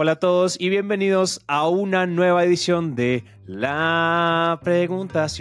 Hola a todos y bienvenidos a una nueva edición de La Preguntación.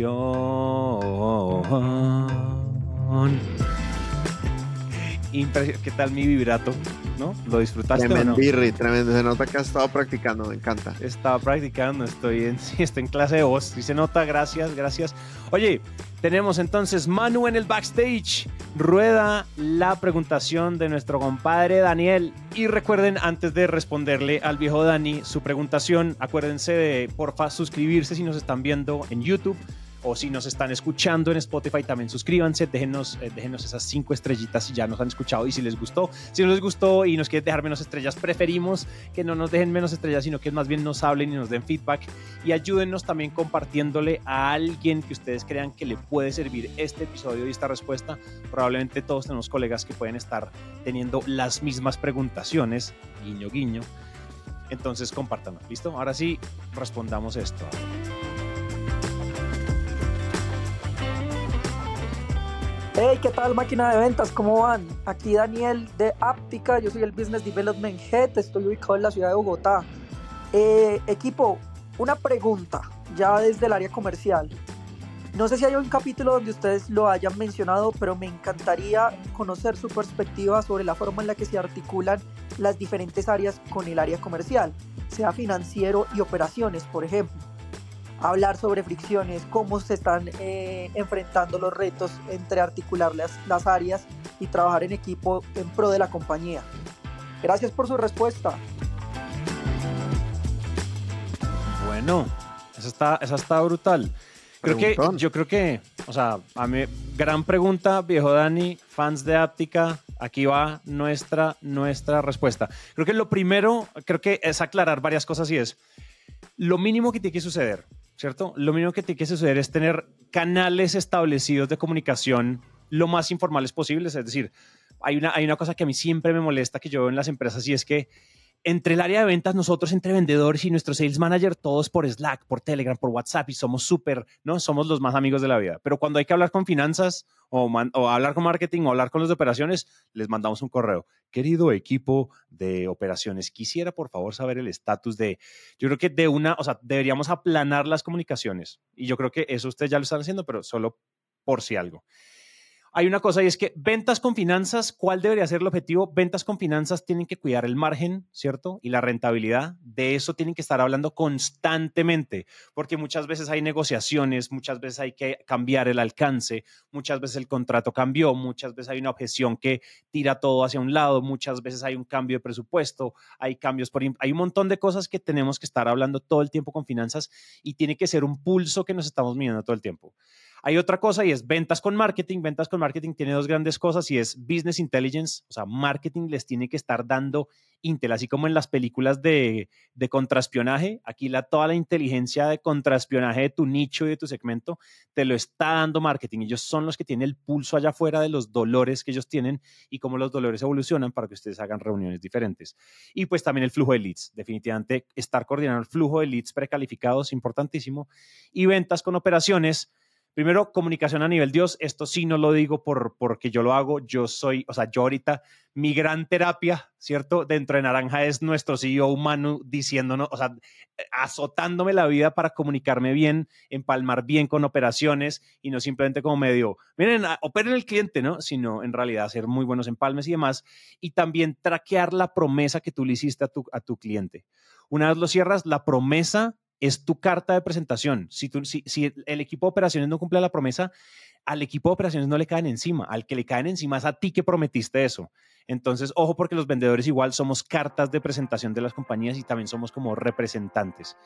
¿Qué tal mi vibrato? ¿No? ¿Lo disfrutaste tremendo, o no? Birri, tremendo. Se nota que has estado practicando, me encanta. Estaba practicando, estoy en, estoy en clase de voz. Y se nota, gracias, gracias. Oye, tenemos entonces Manu en el backstage. Rueda la preguntación de nuestro compadre Daniel. Y recuerden, antes de responderle al viejo Dani su preguntación, acuérdense de porfa suscribirse si nos están viendo en YouTube o si nos están escuchando en Spotify, también suscríbanse, déjenos, eh, déjenos esas cinco estrellitas si ya nos han escuchado y si les gustó. Si les gustó y nos quieren dejar menos estrellas, preferimos que no nos dejen menos estrellas, sino que más bien nos hablen y nos den feedback y ayúdennos también compartiéndole a alguien que ustedes crean que le puede servir este episodio y esta respuesta. Probablemente todos tenemos colegas que pueden estar teniendo las mismas preguntaciones, guiño, guiño. Entonces compártanlo, ¿listo? Ahora sí, respondamos esto. Hey, ¿qué tal máquina de ventas? ¿Cómo van? Aquí Daniel de Aptica, yo soy el Business Development Head, estoy ubicado en la ciudad de Bogotá. Eh, equipo, una pregunta ya desde el área comercial. No sé si hay un capítulo donde ustedes lo hayan mencionado, pero me encantaría conocer su perspectiva sobre la forma en la que se articulan las diferentes áreas con el área comercial, sea financiero y operaciones, por ejemplo hablar sobre fricciones, cómo se están eh, enfrentando los retos entre articular las, las áreas y trabajar en equipo en pro de la compañía. Gracias por su respuesta. Bueno, esa está, esa está brutal. Creo que, yo creo que, o sea, a mí, gran pregunta, viejo Dani, fans de Áptica, aquí va nuestra, nuestra respuesta. Creo que lo primero, creo que es aclarar varias cosas y es, lo mínimo que tiene que suceder ¿cierto? Lo mínimo que tiene que suceder es tener canales establecidos de comunicación lo más informales posibles. Es decir, hay una, hay una cosa que a mí siempre me molesta que yo veo en las empresas y es que entre el área de ventas, nosotros entre vendedores y nuestro sales manager, todos por Slack, por Telegram, por WhatsApp y somos súper, ¿no? Somos los más amigos de la vida. Pero cuando hay que hablar con finanzas o, hablar con marketing o hablar con los de operaciones, les mandamos un correo. Querido equipo de operaciones, quisiera por favor saber el estatus de, yo creo que de una, o sea, deberíamos aplanar las comunicaciones. Y yo creo que eso ustedes ya lo están haciendo, pero solo por si algo hay una cosa y es que ventas con finanzas, ¿cuál debería ser el objetivo? Ventas con finanzas tienen que cuidar el margen, ¿cierto? Y la rentabilidad. De eso tienen que estar hablando constantemente, porque muchas veces hay negociaciones, muchas veces hay que cambiar el alcance, muchas veces el contrato cambió, muchas veces hay una objeción que tira todo hacia un lado, muchas veces hay un cambio de presupuesto, hay cambios por... Hay un montón de cosas que tenemos que estar hablando todo el tiempo con finanzas y tiene que ser un pulso que nos estamos midiendo todo el tiempo. Hay otra cosa y es ventas con marketing. Ventas con marketing tiene dos grandes cosas y es business intelligence, o sea, marketing les tiene que estar dando Intel, así como en las películas de, de contraespionaje. Aquí la, toda la inteligencia de contraespionaje de tu nicho y de tu segmento te lo está dando marketing. Ellos son los que tienen el pulso allá afuera de los dolores que ellos tienen y cómo los dolores evolucionan para que ustedes hagan reuniones diferentes. Y pues también el flujo de leads. Definitivamente estar coordinando el flujo de leads precalificados, importantísimo. Y ventas con operaciones Primero, comunicación a nivel Dios. Esto sí no lo digo por, porque yo lo hago. Yo soy, o sea, yo ahorita, mi gran terapia, ¿cierto? Dentro de Naranja es nuestro CEO humano diciéndonos, o sea, azotándome la vida para comunicarme bien, empalmar bien con operaciones y no simplemente como medio, miren, operen el cliente, ¿no? Sino en realidad hacer muy buenos empalmes y demás. Y también traquear la promesa que tú le hiciste a tu, a tu cliente. Una vez lo cierras, la promesa es tu carta de presentación. Si, tú, si, si, el equipo de operaciones no cumple la promesa, al equipo de operaciones no le caen encima. Al que le caen encima es a ti que prometiste eso. Entonces, ojo porque los vendedores igual somos cartas de presentación de las compañías y también somos como representantes.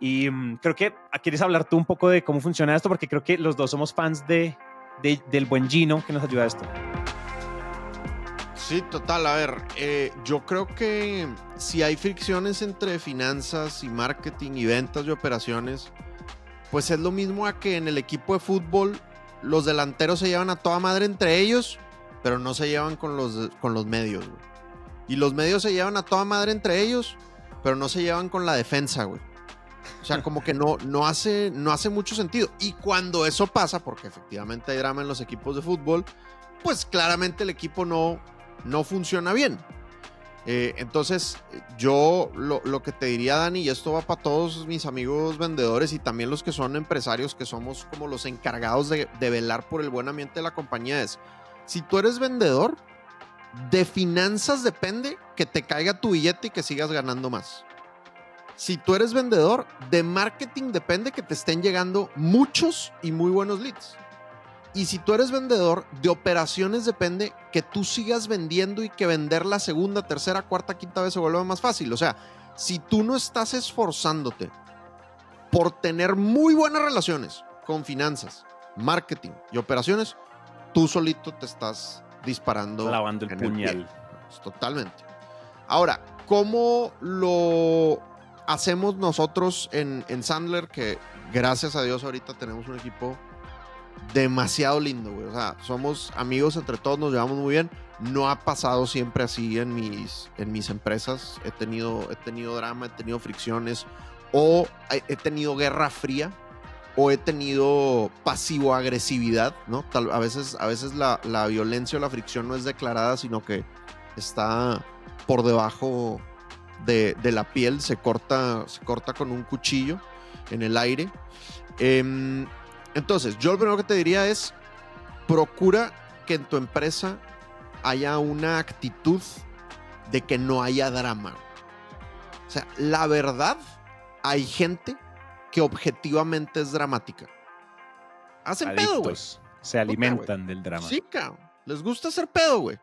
Y um, creo que ah, quieres hablar tú un poco de cómo funciona esto, porque creo que los dos somos fans de del buen Gino que nos ayuda a esto. Sí, total. A ver, eh, yo creo que si hay fricciones entre finanzas y marketing y ventas y operaciones, pues es lo mismo a que en el equipo de fútbol los delanteros se llevan a toda madre entre ellos, pero no se llevan con los, con los medios. Güey. Y los medios se llevan a toda madre entre ellos, pero no se llevan con la defensa, güey. O sea, como que no, no, hace, no hace mucho sentido. Y cuando eso pasa, porque efectivamente hay drama en los equipos de fútbol, pues claramente el equipo no, no funciona bien. Eh, entonces, yo lo, que te diría, Dani, y esto va para todos mis amigos vendedores y también los que son empresarios, que somos como los encargados de, de velar por el buen ambiente de la compañía, es, si tú eres vendedor, de finanzas depende que te caiga tu billete y que sigas ganando más. Si tú eres vendedor, de marketing depende que te estén llegando muchos y muy buenos leads. Y si tú eres vendedor, de operaciones depende que tú sigas vendiendo y que vender la segunda, tercera, cuarta, quinta vez se vuelva más fácil. O sea, si tú no estás esforzándote por tener muy buenas relaciones con finanzas, marketing y operaciones, tú solito te estás disparando. Lavando el puñal. Pues, totalmente. Ahora, ¿cómo lo hacemos nosotros en, en Sandler? Que gracias a Dios ahorita tenemos un equipo demasiado lindo, güey. O sea, somos amigos entre todos, nos llevamos muy bien. No ha pasado siempre así en mis, en mis empresas. He tenido, he tenido drama, he tenido fricciones o he tenido guerra fría o he tenido pasivo-agresividad, ¿no? Tal, a veces, a veces la, la, violencia o la fricción no es declarada, sino que está por debajo de, de, la piel, se corta, se corta con un cuchillo en el aire. Eh, entonces, yo lo primero que te diría es, procura que en tu empresa haya una actitud de que no haya drama. O sea, la verdad, hay gente que objetivamente es dramática. Hacen pedo, güey. Se alimentan del drama. Sí, cabrón. Les gusta hacer pedo, güey.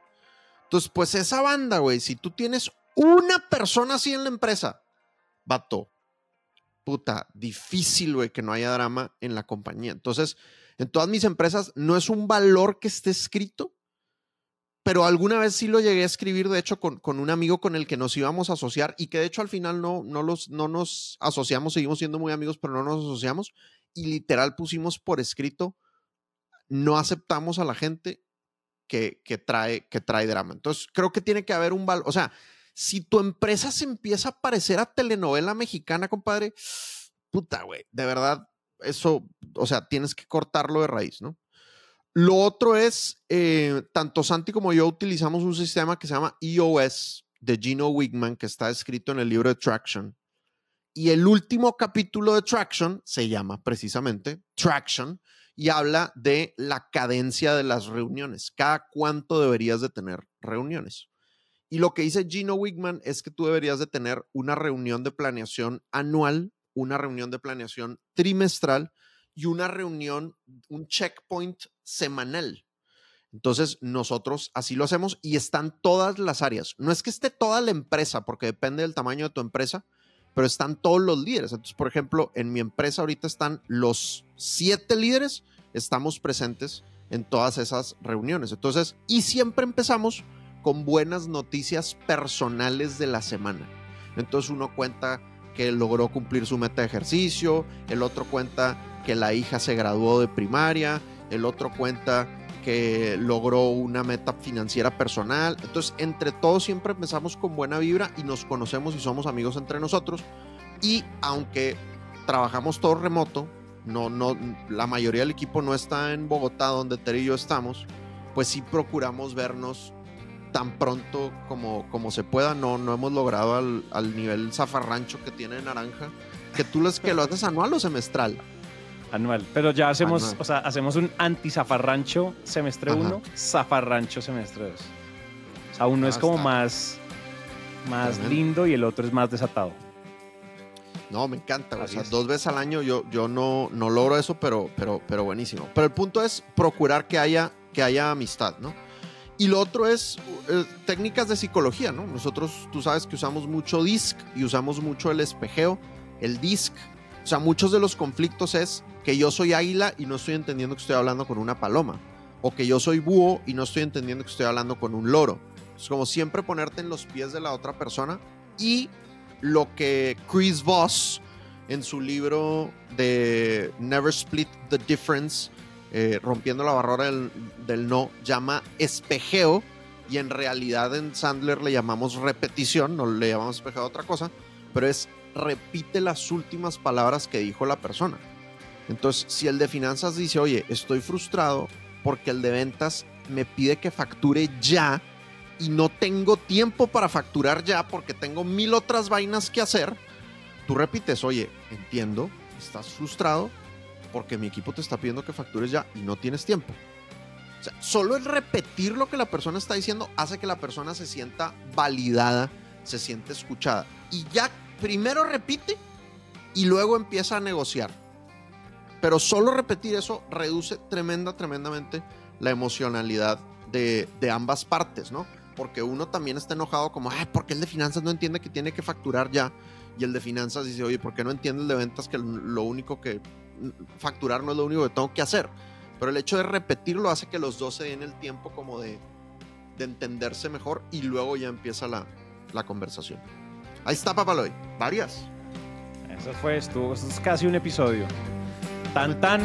Entonces, pues esa banda, güey, si tú tienes una persona así en la empresa, vato, puta, difícil, güey, que no haya drama en la compañía. Entonces, en todas mis empresas no es un valor que esté escrito, pero alguna vez sí lo llegué a escribir, de hecho, con, con, un amigo con el que nos íbamos a asociar y que de hecho al final no, no, los, no nos asociamos, seguimos siendo muy amigos, pero no nos asociamos y literal pusimos por escrito, no aceptamos a la gente que, que, trae, que trae drama. Entonces, creo que tiene que haber un valor, o sea, si tu empresa se empieza a parecer a telenovela mexicana, compadre, puta, güey, de verdad, eso, o sea, tienes que cortarlo de raíz, ¿no? Lo otro es, eh, tanto Santi como yo utilizamos un sistema que se llama EOS de Gino Wigman, que está escrito en el libro de Traction. Y el último capítulo de Traction se llama precisamente Traction y habla de la cadencia de las reuniones. Cada cuánto deberías de tener reuniones. Y lo que dice Gino Wigman es que tú deberías de tener una reunión de planeación anual, una reunión de planeación trimestral y una reunión, un checkpoint semanal. Entonces, nosotros así lo hacemos y están todas las áreas. No es que esté toda la empresa, porque depende del tamaño de tu empresa, pero están todos los líderes. Entonces, por ejemplo, en mi empresa ahorita están los siete líderes, estamos presentes en todas esas reuniones. Entonces, y siempre empezamos con buenas noticias personales de la semana. Entonces uno cuenta que logró cumplir su meta de ejercicio, el otro cuenta que la hija se graduó de primaria, el otro cuenta que logró una meta financiera personal. Entonces, entre todos siempre empezamos con buena vibra y nos conocemos y somos amigos entre nosotros. Y aunque trabajamos todo remoto, no, no, la mayoría del equipo no está en Bogotá, donde Terry y yo estamos, pues sí procuramos vernos tan pronto como, como se pueda. No, no hemos logrado al, al nivel zafarrancho que tiene Naranja. Que tú los, que lo haces anual o semestral. Anual. Pero ya hacemos, o sea, hacemos un anti-zafarrancho semestre 1, zafarrancho semestre 2. O sea, uno es como más, más lindo y el otro es más desatado. No, me encanta. O sea, dos veces al año yo, yo no, no logro eso, pero, pero, pero buenísimo. Pero el punto es procurar que haya, que haya amistad, ¿no? Y lo otro es eh, técnicas de psicología, ¿no? Nosotros, tú sabes que usamos mucho DISC y usamos mucho el espejeo. El DISC, o sea, muchos de los conflictos es que yo soy águila y no estoy entendiendo que estoy hablando con una paloma. O que yo soy búho y no estoy entendiendo que estoy hablando con un loro. Es como siempre ponerte en los pies de la otra persona. Y lo que Chris Voss en su libro de Never Split the Difference eh, rompiendo la barrera del, no, llama espejeo y en realidad en Sandler le llamamos repetición, no le llamamos espejeo a otra cosa, pero es repite las últimas palabras que dijo la persona. Entonces, si el de finanzas dice, oye, estoy frustrado porque el de ventas me pide que facture ya y no tengo tiempo para facturar ya porque tengo mil otras vainas que hacer, tú repites, oye, entiendo, estás frustrado porque mi equipo te está pidiendo que factures ya y no tienes tiempo. O sea, solo el repetir lo que la persona está diciendo hace que la persona se sienta validada, se siente escuchada. Y ya primero repite y luego empieza a negociar. Pero solo repetir eso reduce tremenda, tremendamente la emocionalidad de, de ambas partes, ¿no? Porque uno también está enojado como, ay, ¿por qué el de finanzas no entiende que tiene que facturar ya? Y el de finanzas dice, oye, ¿por qué no entiende el de ventas que lo único que facturar no es lo único que tengo que hacer? Pero el hecho de repetirlo hace que los dos se den el tiempo como de, de entenderse mejor y luego ya empieza la, la conversación. Ahí está, Papaloy. Varias. Eso fue, esto. Eso es casi un episodio. Tan, tan.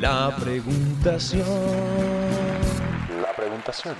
La preguntación. La preguntación.